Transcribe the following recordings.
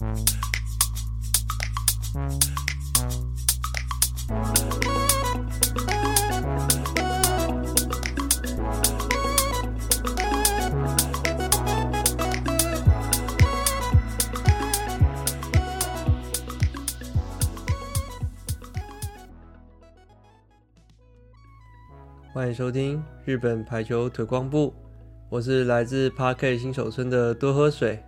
欢迎收听日本排球推广部，我是来自 Park 新手村的多喝水。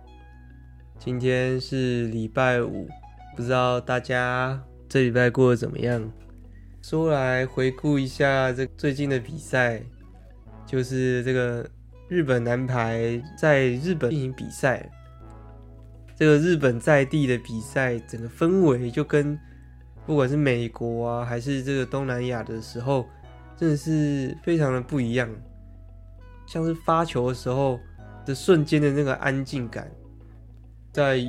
今天是礼拜五，不知道大家这礼拜过得怎么样？说来回顾一下这最近的比赛，就是这个日本男排在日本进行比赛，这个日本在地的比赛，整个氛围就跟不管是美国啊，还是这个东南亚的时候。真的是非常的不一样，像是发球的时候的瞬间的那个安静感，在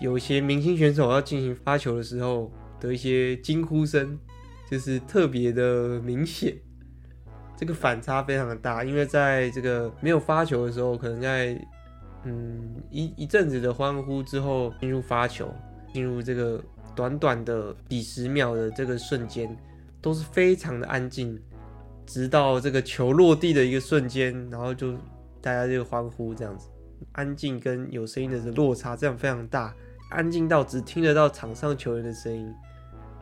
有些明星选手要进行发球的时候的一些惊呼声，就是特别的明显。这个反差非常的大，因为在这个没有发球的时候，可能在嗯一一阵子的欢呼之后进入发球，进入这个短短的几十秒的这个瞬间，都是非常的安静。直到这个球落地的一个瞬间，然后就大家就欢呼，这样子安静跟有声音的落差这样非常大，安静到只听得到场上球员的声音，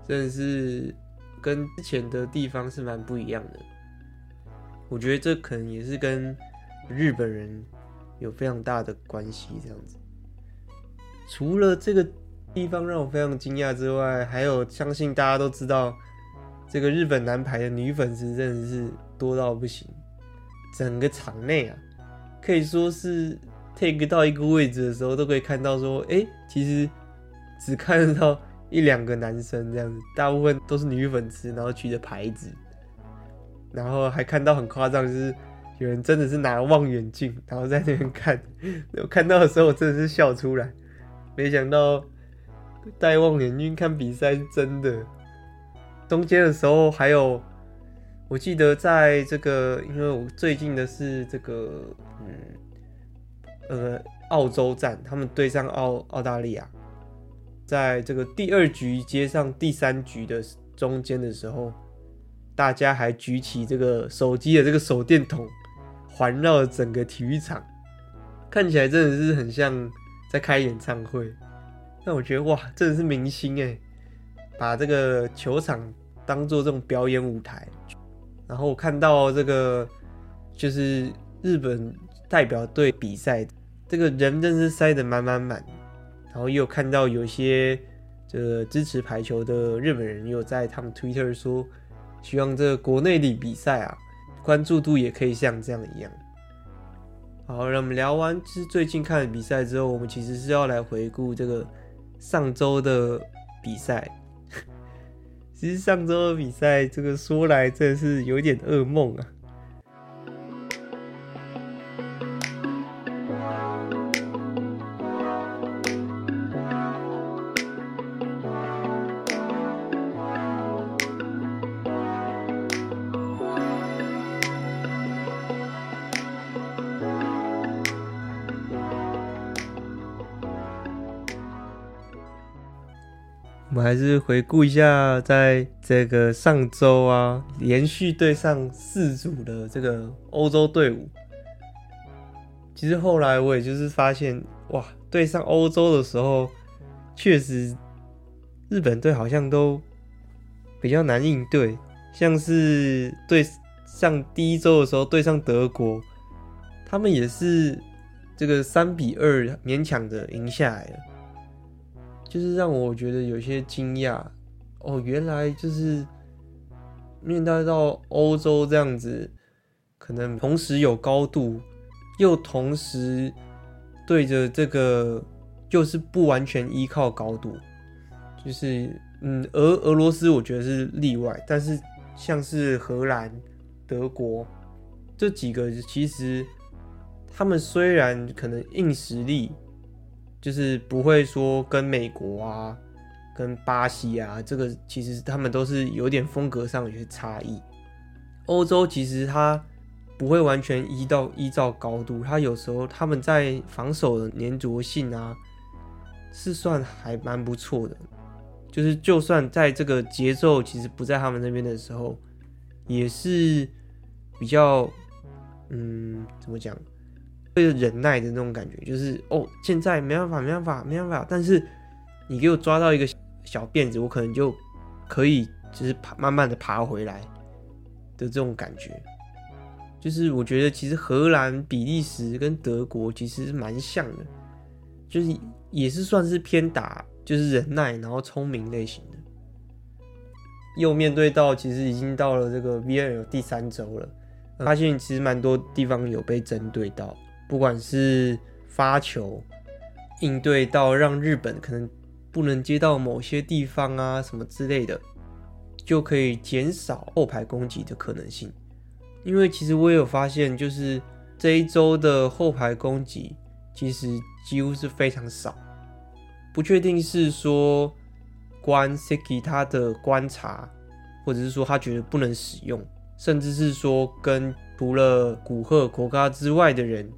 真的是跟之前的地方是蛮不一样的。我觉得这可能也是跟日本人有非常大的关系，这样子。除了这个地方让我非常惊讶之外，还有相信大家都知道。这个日本男排的女粉丝真的是多到不行，整个场内啊，可以说是 take 到一个位置的时候，都可以看到说，哎，其实只看得到一两个男生这样子，大部分都是女粉丝，然后举着牌子，然后还看到很夸张，就是有人真的是拿望远镜，然后在那边看，我看到的时候我真的是笑出来，没想到戴望远镜看比赛是真的。中间的时候还有，我记得在这个，因为我最近的是这个，嗯，呃，澳洲站，他们对上澳澳大利亚，在这个第二局接上第三局的中间的时候，大家还举起这个手机的这个手电筒，环绕整个体育场，看起来真的是很像在开演唱会。那我觉得哇，真的是明星哎，把这个球场。当做这种表演舞台，然后我看到这个就是日本代表队比赛，这个人真是塞得满满满。然后也有看到有些这个支持排球的日本人，又在他们 Twitter 说，希望这个国内的比赛啊，关注度也可以像这样一样。好，让我们聊完就是最近看的比赛之后，我们其实是要来回顾这个上周的比赛。其实上周的比赛，这个说来真是有点噩梦啊。还是回顾一下，在这个上周啊，连续对上四组的这个欧洲队伍。其实后来我也就是发现，哇，对上欧洲的时候，确实日本队好像都比较难应对。像是对上第一周的时候，对上德国，他们也是这个三比二勉强的赢下来了。就是让我觉得有些惊讶哦，原来就是面对到欧洲这样子，可能同时有高度，又同时对着这个就是不完全依靠高度，就是嗯，俄俄罗斯我觉得是例外，但是像是荷兰、德国这几个，其实他们虽然可能硬实力。就是不会说跟美国啊、跟巴西啊，这个其实他们都是有点风格上有些差异。欧洲其实它不会完全依到依照高度，它有时候他们在防守的粘着性啊，是算还蛮不错的。就是就算在这个节奏其实不在他们那边的时候，也是比较嗯，怎么讲？会忍耐的那种感觉，就是哦，现在没办法，没办法，没办法。但是你给我抓到一个小辫子，我可能就可以，就是爬，慢慢的爬回来的这种感觉。就是我觉得其实荷兰、比利时跟德国其实蛮像的，就是也是算是偏打，就是忍耐然后聪明类型的。又面对到其实已经到了这个 VNL 第三周了，发现其实蛮多地方有被针对到。不管是发球应对到让日本可能不能接到某些地方啊什么之类的，就可以减少后排攻击的可能性。因为其实我也有发现，就是这一周的后排攻击其实几乎是非常少。不确定是说关 Siki 他的观察，或者是说他觉得不能使用，甚至是说跟除了古贺国嘎之外的人。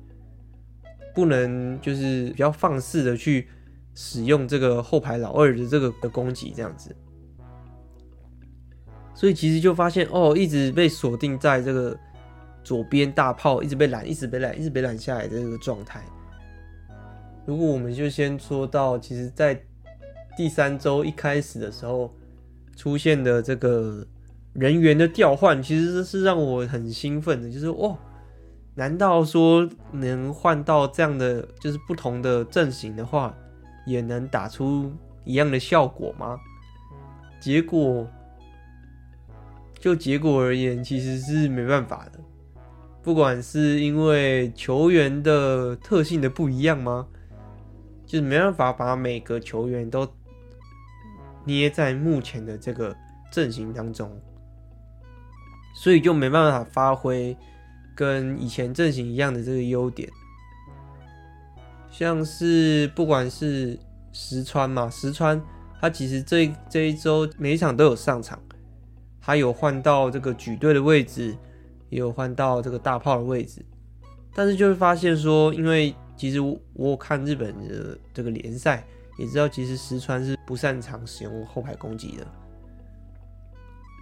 不能就是比较放肆的去使用这个后排老二的这个的攻击这样子，所以其实就发现哦，一直被锁定在这个左边大炮，一直被拦，一直被拦，一直被拦下来的这个状态。如果我们就先说到，其实，在第三周一开始的时候出现的这个人员的调换，其实是让我很兴奋的，就是哦。难道说能换到这样的就是不同的阵型的话，也能打出一样的效果吗？结果就结果而言，其实是没办法的。不管是因为球员的特性的不一样吗？就是没办法把每个球员都捏在目前的这个阵型当中，所以就没办法发挥。跟以前阵型一样的这个优点，像是不管是石川嘛，石川他其实这这一周每一场都有上场，他有换到这个举队的位置，也有换到这个大炮的位置，但是就会发现说，因为其实我，我看日本的这个联赛，也知道其实石川是不擅长使用后排攻击的，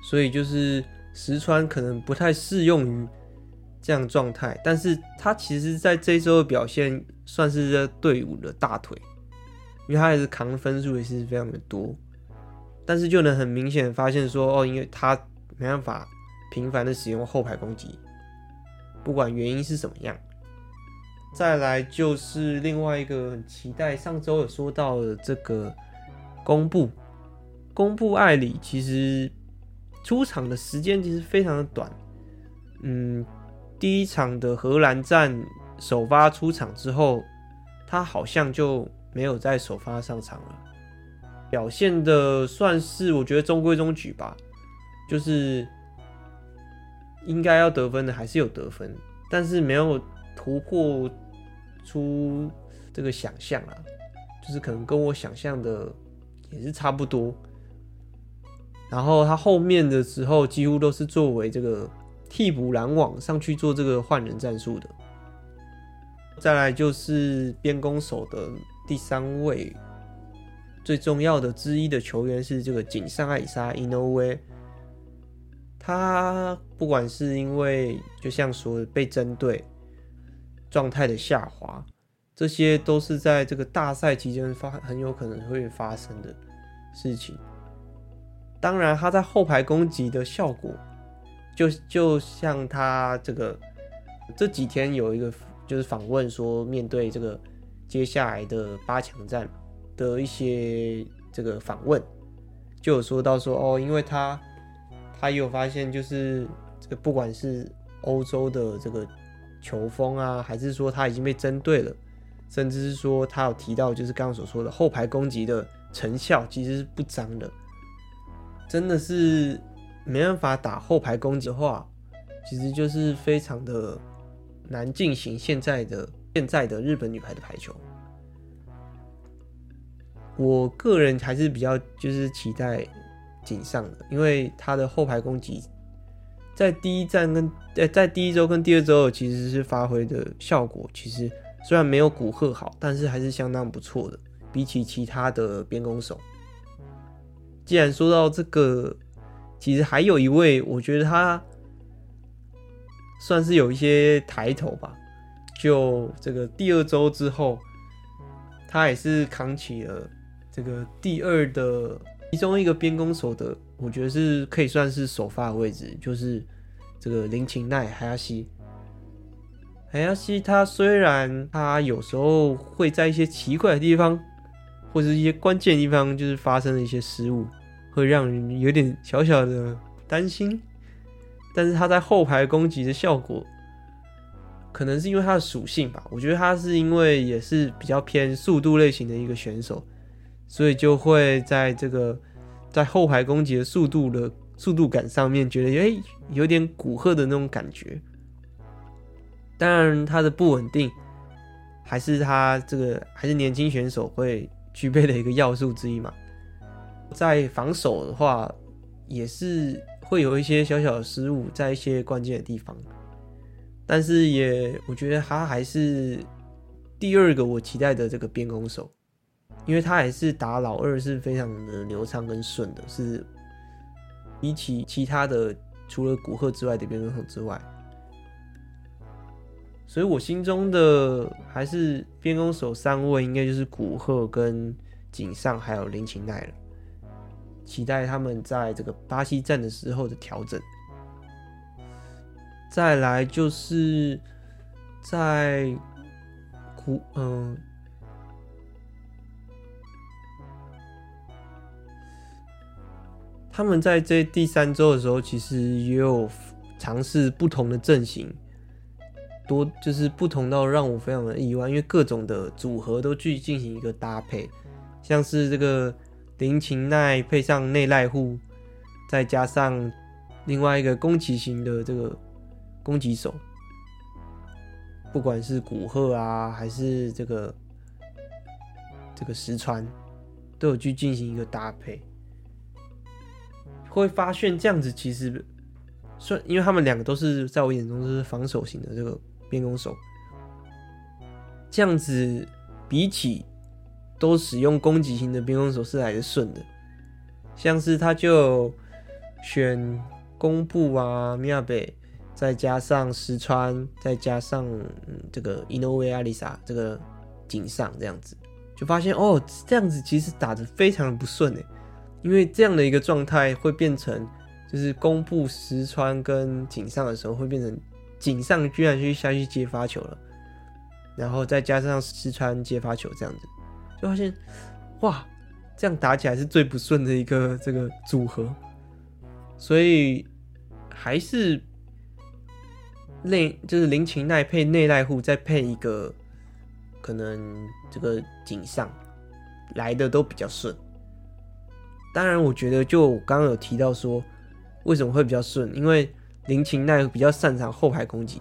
所以就是石川可能不太适用于。这样状态，但是他其实在这一周的表现算是这队伍的大腿，因为他也是扛分数也是非常的多，但是就能很明显发现说，哦，因为他没办法频繁的使用后排攻击，不管原因是什么样。再来就是另外一个很期待，上周有说到的这个公布，公布艾里其实出场的时间其实非常的短，嗯。第一场的荷兰战首发出场之后，他好像就没有再首发上场了，表现的算是我觉得中规中矩吧，就是应该要得分的还是有得分，但是没有突破出这个想象啊，就是可能跟我想象的也是差不多。然后他后面的时候几乎都是作为这个。替补拦网上去做这个换人战术的，再来就是边攻手的第三位最重要的之一的球员是这个井上爱沙 Inoue，他不管是因为就像说被针对状态的下滑，这些都是在这个大赛期间发很有可能会发生的事情。当然，他在后排攻击的效果。就就像他这个这几天有一个就是访问说，面对这个接下来的八强战的一些这个访问，就有说到说哦，因为他他有发现，就是这个不管是欧洲的这个球风啊，还是说他已经被针对了，甚至是说他有提到，就是刚刚所说的后排攻击的成效其实是不彰的，真的是。没办法打后排攻击的话，其实就是非常的难进行现在的现在的日本女排的排球。我个人还是比较就是期待井上的，因为他的后排攻击在第一站跟在在第一周跟第二周其实是发挥的效果，其实虽然没有古贺好，但是还是相当不错的。比起其他的边攻手。既然说到这个，其实还有一位，我觉得他算是有一些抬头吧。就这个第二周之后，他也是扛起了这个第二的其中一个边攻手的，我觉得是可以算是首发的位置，就是这个林琴奈海亚西。海亚西他虽然他有时候会在一些奇怪的地方，或者一些关键地方，就是发生了一些失误，会让人有点小小的担心，但是他在后排攻击的效果。可能是因为他的属性吧，我觉得他是因为也是比较偏速度类型的一个选手，所以就会在这个在后排攻击的速度的速度感上面，觉得哎、有点古贺的那种感觉。当然，他的不稳定还是他这个还是年轻选手会具备的一个要素之一嘛。在防守的话，也是会有一些小小的失误，在一些关键的地方。但是也，我觉得他还是第二个我期待的这个边攻手，因为他还是打老二是非常的流畅跟顺的，是比起其他的除了古贺之外的边攻手之外，所以我心中的还是边攻手三位应该就是古贺跟井上还有林琴奈了，期待他们在这个巴西站的时候的调整。再来就是在古嗯，他们在这第三周的时候，其实也有尝试不同的阵型，多就是不同到让我非常的意外，因为各种的组合都去进行一个搭配，像是这个林琴奈配上内濑户，再加上另外一个攻击型的这个。攻击手，不管是古贺啊，还是这个这个石川，都有去进行一个搭配。会发现这样子其实算，因为他们两个都是在我眼中都是防守型的这个边攻手，这样子比起都使用攻击型的边攻手是来的顺的。像是他就选宫部啊，米亚贝。再加上石川，再加上、嗯、这个井上爱里沙这个井上这样子，就发现哦，这样子其实打得非常的不顺诶，因为这样的一个状态会变成，就是宫部石川跟井上的时候会变成井上居然去下去接发球了，然后再加上石川接发球这样子，就发现哇，这样打起来是最不顺的一个这个组合，所以还是。内就是林琴奈配内濑户，再配一个可能这个井上来的都比较顺。当然，我觉得就我刚刚有提到说为什么会比较顺，因为林琴奈比较擅长后排攻击。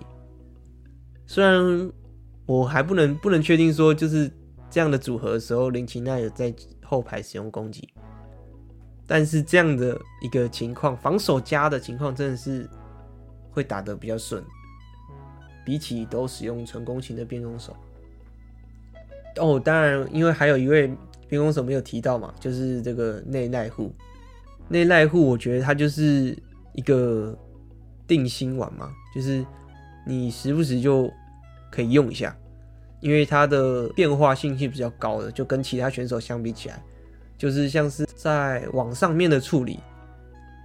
虽然我还不能不能确定说就是这样的组合的时候，林琴奈有在后排使用攻击，但是这样的一个情况，防守加的情况真的是会打得比较顺。比起都使用纯攻型的边攻手，哦，当然，因为还有一位边攻手没有提到嘛，就是这个内濑户。内濑户，我觉得他就是一个定心丸嘛，就是你时不时就可以用一下，因为他的变化性是比较高的，就跟其他选手相比起来，就是像是在网上面的处理，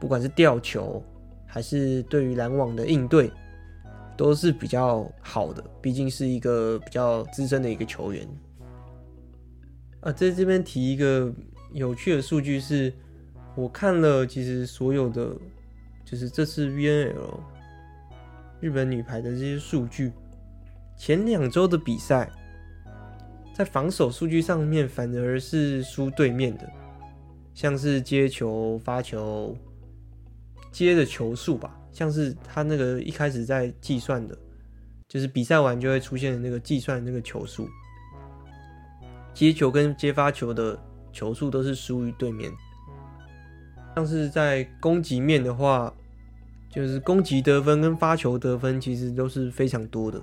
不管是吊球还是对于拦网的应对。都是比较好的，毕竟是一个比较资深的一个球员。啊，在这边提一个有趣的数据是，我看了其实所有的，就是这次 VNL 日本女排的这些数据，前两周的比赛，在防守数据上面反而是输对面的，像是接球、发球、接的球数吧。像是他那个一开始在计算的，就是比赛完就会出现的那个计算那个球数，接球跟接发球的球数都是输于对面。像是在攻击面的话，就是攻击得分跟发球得分其实都是非常多的。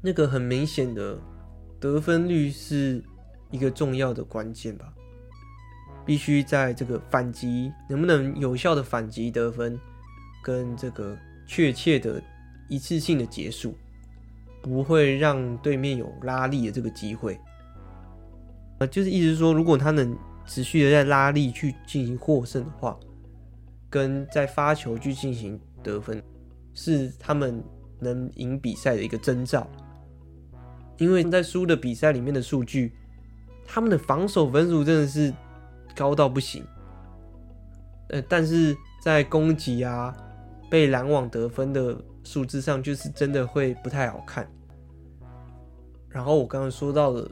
那个很明显的得分率是一个重要的关键吧。必须在这个反击能不能有效的反击得分，跟这个确切的一次性的结束，不会让对面有拉力的这个机会。呃，就是意思说，如果他能持续的在拉力去进行获胜的话，跟在发球去进行得分，是他们能赢比赛的一个征兆。因为在输的比赛里面的数据，他们的防守分数真的是。高到不行，呃，但是在攻击啊，被拦网得分的数字上，就是真的会不太好看。然后我刚刚说到的，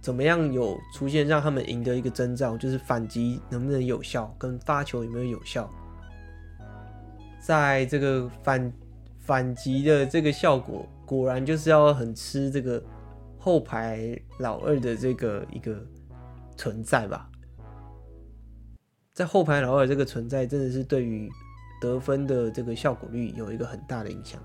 怎么样有出现让他们赢得一个征兆，就是反击能不能有效，跟发球有没有有效。在这个反反击的这个效果，果然就是要很吃这个后排老二的这个一个存在吧。在后排老二这个存在，真的是对于得分的这个效果率有一个很大的影响。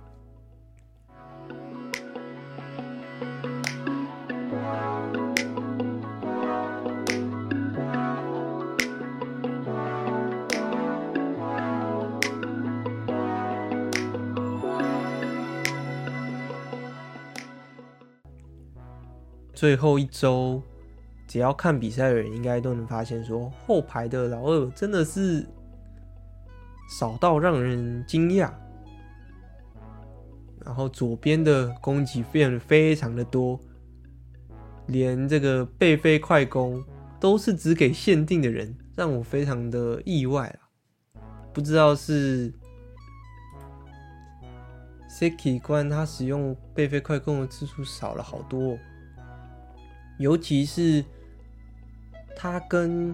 最后一周。只要看比赛的人，应该都能发现，说后排的老二真的是少到让人惊讶。然后左边的攻击变得非常的多，连这个背飞快攻都是只给限定的人，让我非常的意外啊！不知道是 Seki 关他使用背飞快攻的次数少了好多，哦尤其是。他跟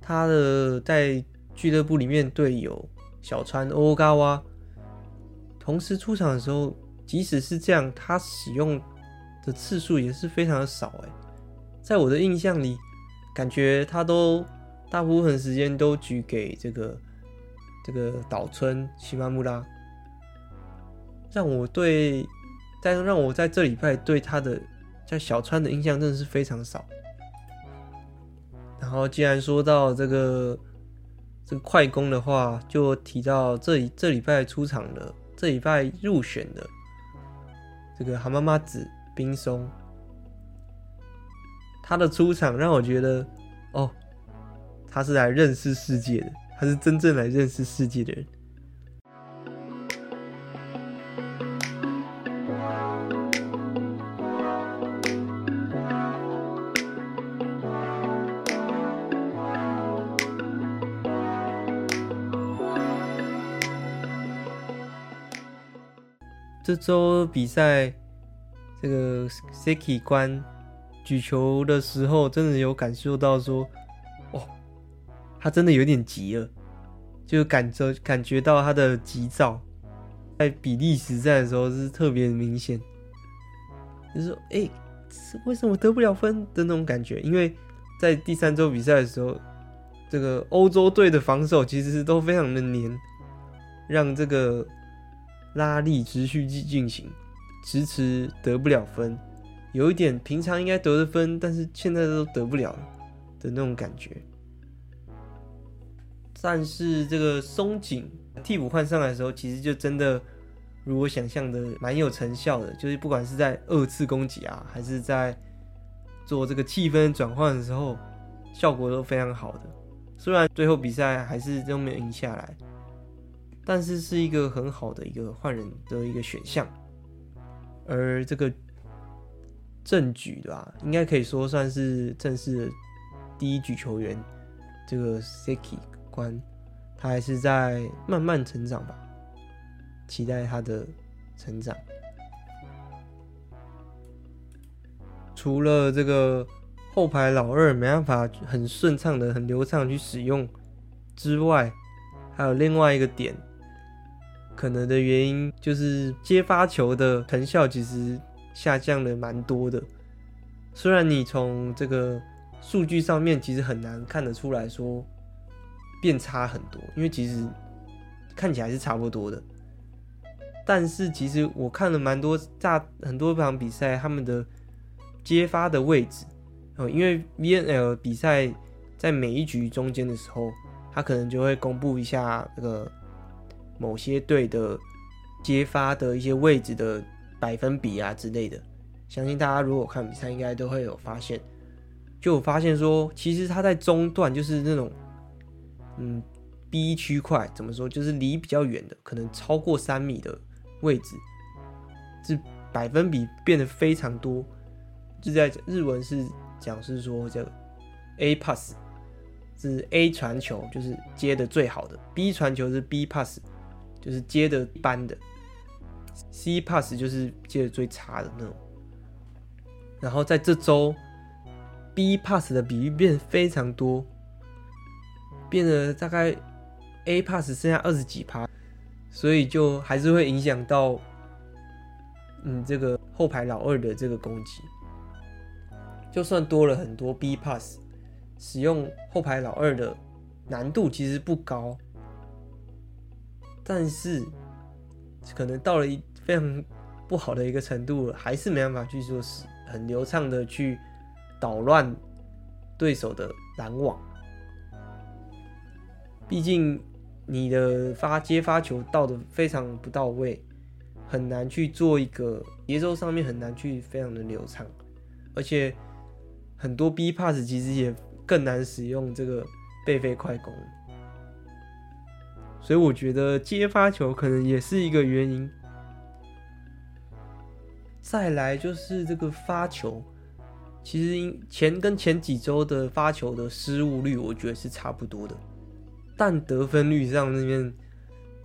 他的在俱乐部里面队友小川欧嘎哇同时出场的时候，即使是这样，他使用的次数也是非常的少哎。在我的印象里，感觉他都大部分时间都举给这个这个岛村西马木拉，让我对，但让我在这礼拜对他的在小川的印象真的是非常少。然后，既然说到这个这个快攻的话，就提到这里这礼拜出场的，这礼拜入选的这个蛤蟆妈子冰松，他的出场让我觉得，哦，他是来认识世界的，他是真正来认识世界的人。这周比赛，这个 Seki 关举球的时候，真的有感受到说，哦，他真的有点急了，就感觉感觉到他的急躁，在比利时赛的时候是特别明显，就是说，哎，为什么得不了分的那种感觉？因为在第三周比赛的时候，这个欧洲队的防守其实都非常的黏，让这个。拉力持续进进行，迟迟得不了分，有一点平常应该得的分，但是现在都得不了的那种感觉。但是这个松井替补换上来的时候，其实就真的如我想象的蛮有成效的，就是不管是在二次攻击啊，还是在做这个气氛转换的时候，效果都非常好的。虽然最后比赛还是都没有赢下来。但是是一个很好的一个换人的一个选项，而这个正举对吧，应该可以说算是正式的第一举球员。这个 Seki 关，他还是在慢慢成长吧，期待他的成长。除了这个后排老二没办法很顺畅的、很流畅去使用之外，还有另外一个点。可能的原因就是接发球的成效其实下降了蛮多的。虽然你从这个数据上面其实很难看得出来说变差很多，因为其实看起来是差不多的。但是其实我看了蛮多大很多场比赛，他们的接发的位置哦，因为 VNL 比赛在每一局中间的时候，他可能就会公布一下那个某些队的接发的一些位置的百分比啊之类的。相信大家如果看比赛，应该都会有发现，就有发现说，其实他在中段就是那种，嗯，B 区块怎么说，就是离比较远的，可能超过三米的位置，这百分比变得非常多。就在日文是讲是说这个 A pass 是 A 传球，就是接的最好的；B 传球是 B pass，就是接的一般的；C pass 就是接的最差的那种。然后在这周，B pass 的比例变非常多，变得大概 A pass 剩下二十几趴，所以就还是会影响到，嗯，这个后排老二的这个攻击。就算多了很多 B pass，使用后排老二的难度其实不高，但是可能到了一非常不好的一个程度了，还是没办法去做使。很流畅的去捣乱对手的拦网，毕竟你的发接发球到的非常不到位，很难去做一个节奏上面很难去非常的流畅，而且很多 B pass 其实也更难使用这个背飞快攻，所以我觉得接发球可能也是一个原因。再来就是这个发球，其实前跟前几周的发球的失误率，我觉得是差不多的，但得分率上那边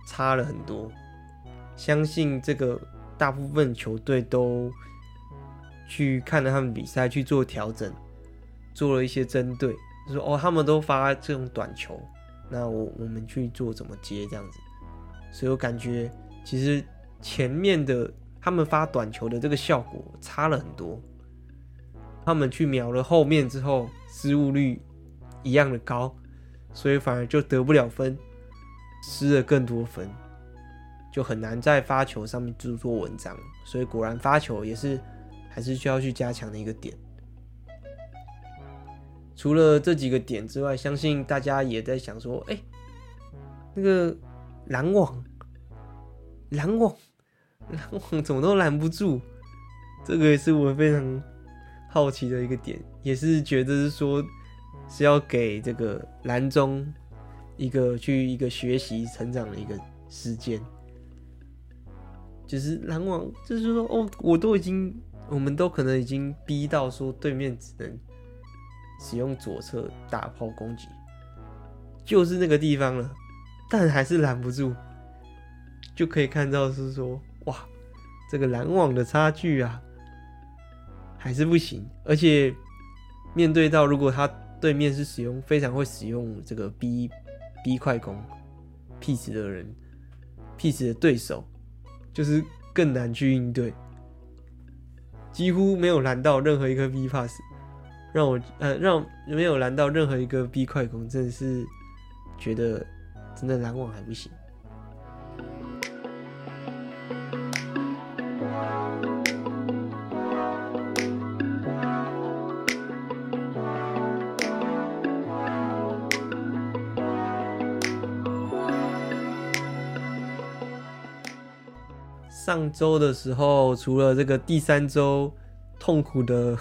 差了很多。相信这个大部分球队都去看了他们比赛去做调整，做了一些针对，就说哦，他们都发这种短球，那我我们去做怎么接这样子。所以我感觉其实前面的。他们发短球的这个效果差了很多，他们去瞄了后面之后，失误率一样的高，所以反而就得不了分，失了更多分，就很难在发球上面做做文章。所以果然发球也是还是需要去加强的一个点。除了这几个点之外，相信大家也在想说，哎，那个拦网，拦网。拦网怎么都拦不住，这个也是我非常好奇的一个点，也是觉得是说是要给这个蓝中一个去一个学习成长的一个时间，就是拦网，就是说哦，我都已经，我们都可能已经逼到说对面只能使用左侧大炮攻击，就是那个地方了，但还是拦不住，就可以看到是说。哇，这个拦网的差距啊，还是不行。而且面对到如果他对面是使用非常会使用这个 B B 快攻 piece 的人，piece 的对手，就是更难去应对。几乎没有拦到任何一个 B pass，让我呃让没有拦到任何一个 B 快攻，真的是觉得真的拦网还不行。上周的时候，除了这个第三周痛苦的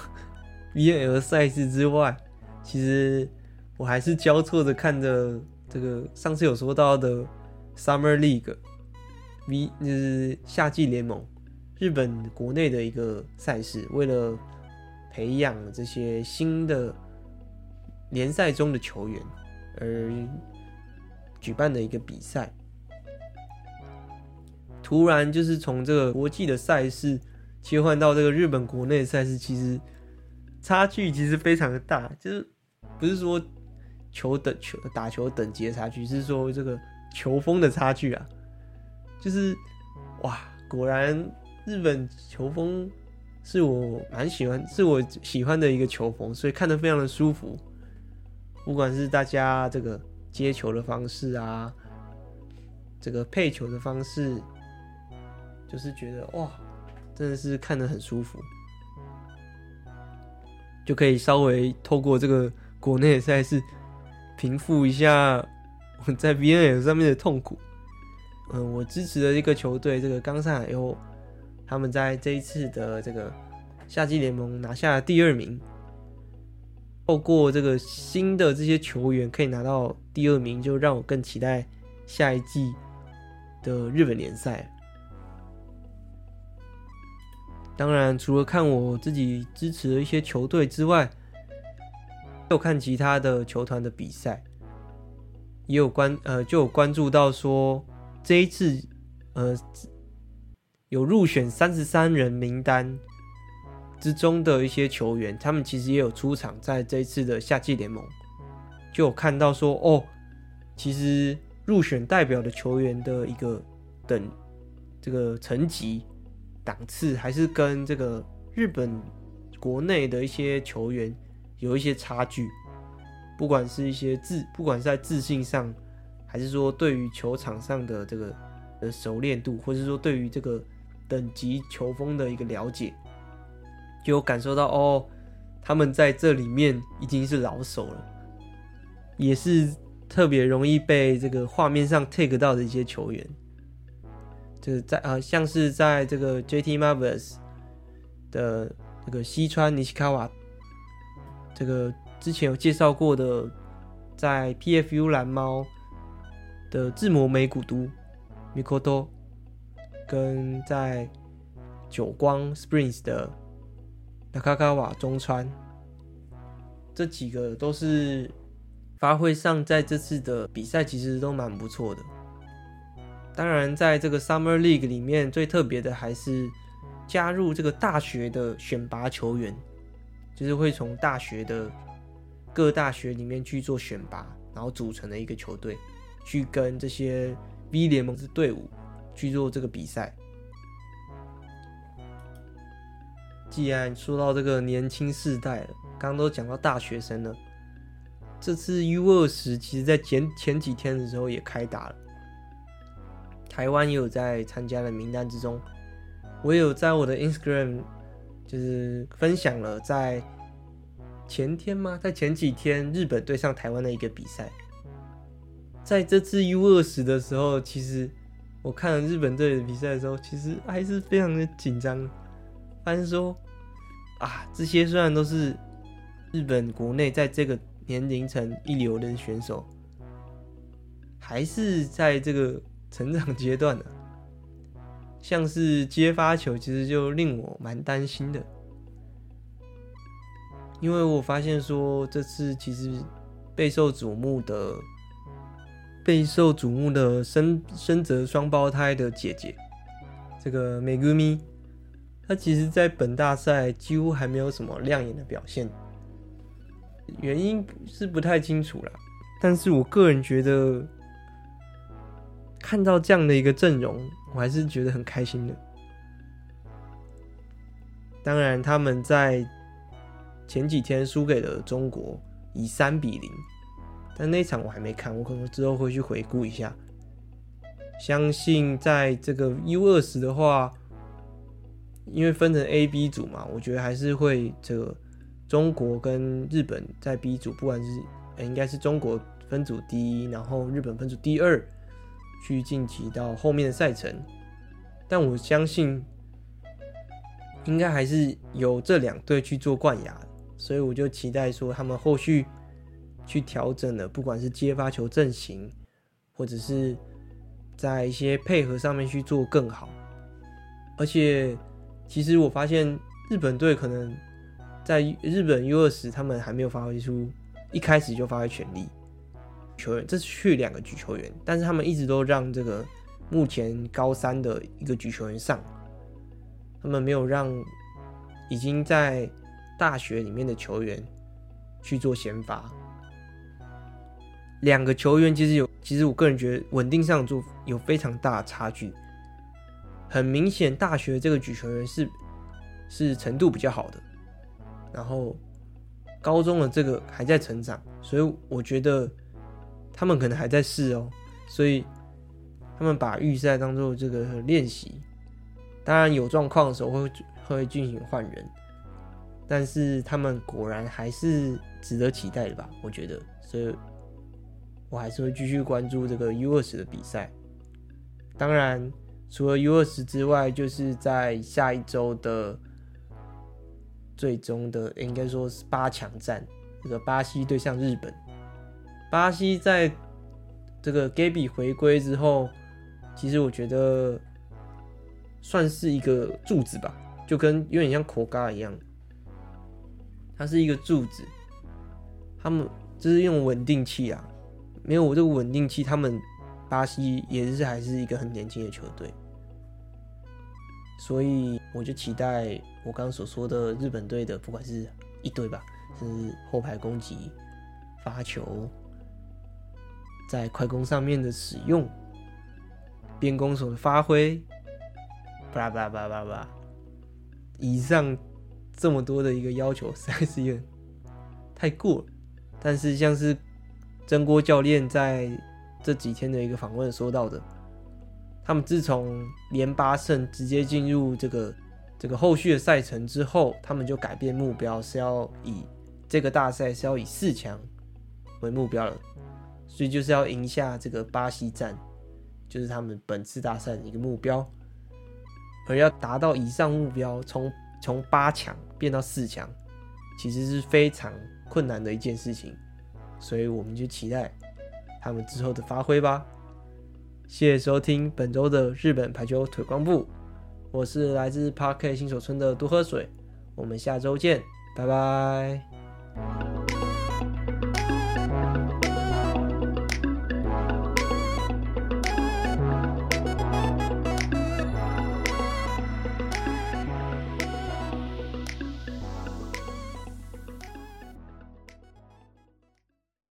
VNL 赛事之外，其实我还是交错的看着这个上次有说到的 Summer League，V 就是夏季联盟，日本国内的一个赛事，为了培养这些新的联赛中的球员而举办的一个比赛。突然就是从这个国际的赛事切换到这个日本国内的赛事，其实差距其实非常的大，就是不是说球等球打球等级的差距，是说这个球风的差距啊。就是哇，果然日本球风是我蛮喜欢，是我喜欢的一个球风，所以看得非常的舒服。不管是大家这个接球的方式啊，这个配球的方式。就是觉得哇，真的是看得很舒服。就可以稍微透过这个国内的赛事平复一下我在 VNL 上面的痛苦。嗯，我支持的一个球队，这个冈萨海欧，他们在这一次的这个夏季联盟拿下了第二名。透过这个新的这些球员可以拿到第二名，就让我更期待下一季的日本联赛。当然，除了看我自己支持的一些球队之外，有看其他的球团的比赛，也有关呃就有关注到说这一次呃有入选三十三人名单。之中的一些球员，他们其实也有出场在这一次的夏季联盟，就有看到说，哦，其实入选代表的球员的一个等这个层级档次，还是跟这个日本国内的一些球员有一些差距，不管是一些自，不管是在自信上，还是说对于球场上的这个的熟练度，或者说对于这个等级球风的一个了解。就感受到哦，他们在这里面已经是老手了，也是特别容易被这个画面上 take 到的一些球员，就是在呃，像是在这个 JT Marvels 的这个西川尼西卡瓦，这个之前有介绍过的，在 PFU 蓝猫的志摩美古都 Mikoto，跟在久光 Springs 的。那卡卡瓦中川这几个都是发挥上，在这次的比赛其实都蛮不错的。当然，在这个 Summer League 里面，最特别的还是加入这个大学的选拔球员，就是会从大学的各大学里面去做选拔，然后组成的一个球队，去跟这些 V 联盟的队伍去做这个比赛。既然说到这个年轻世代了，刚刚都讲到大学生了，这次 U 二十其实在前前几天的时候也开打了，台湾也有在参加的名单之中，我有在我的 Instagram 就是分享了在前天吗？在前几天日本对上台湾的一个比赛，在这次 U 二十的时候，其实我看了日本队的比赛的时候，其实还是非常的紧张，还是说。啊，这些虽然都是日本国内在这个年龄层一流的选手，还是在这个成长阶段呢、像是接发球，其实就令我蛮担心的，因为我发现说这次其实备受瞩目的、备受瞩目的深深泽双胞胎的姐姐，这个美谷咪。她其实，在本大赛几乎还没有什么亮眼的表现，原因是不太清楚啦。但是我个人觉得，看到这样的一个阵容，我还是觉得很开心的。当然，他们在前几天输给了中国，以三比零，但那场我还没看，我可能之后会去回顾一下。相信在这个 U 二十的话。因为分成 A、B 组嘛，我觉得还是会这个中国跟日本在 B 组，不管是、应该是中国分组第一，然后日本分组第二，去晋级到后面的赛程。但我相信，应该还是由这两队去做冠亚，所以我就期待说他们后续去调整了，不管是接发球阵型，或者是在一些配合上面去做更好，而且。其实我发现日本队可能在日本 U 二十，他们还没有发挥出一开始就发挥全力。球员这是去两个举球员，但是他们一直都让这个目前高三的一个举球员上，他们没有让已经在大学里面的球员去做先发。两个球员其实有，其实我个人觉得稳定上就有非常大的差距。很明显，大学这个举球员是是程度比较好的，然后高中的这个还在成长，所以我觉得他们可能还在试哦，所以他们把预赛当做这个练习，当然有状况的时候会会进行换人，但是他们果然还是值得期待的吧？我觉得，所以我还是会继续关注这个 U 二十的比赛。当然，除了 U 二十之外，就是在下一周的最终的，应该说是八强战，这个巴西对上日本。巴西在这个 Gaby 回归之后，其实我觉得算是一个柱子吧，就跟有点像口嘎一样，它是一个柱子。他们就是用稳定器啊，没有我这个稳定器，他们巴西也是还是一个很年轻的球队，所以我就期待我刚刚所说的日本队的，不管是一队吧，是后排攻击、发球。在快攻上面的使用，边攻手的发挥，巴拉巴拉巴拉巴拉，以上这么多的一个要求，实在是太过了。但是像是真锅教练在这几天的一个访问说到的，他们自从连八胜直接进入这个这个后续的赛程之后，他们就改变目标，是要以这个大赛是要以四强为目标了。所以就是要赢下这个巴西站，就是他们本次大赛的一个目标。而要达到以上目标，从从八强变到四强，其实是非常困难的一件事情。所以我们就期待他们之后的发挥吧。谢谢收听本周的日本排球推广部，我是来自 Park 新手村的多喝水，我们下周见，拜拜。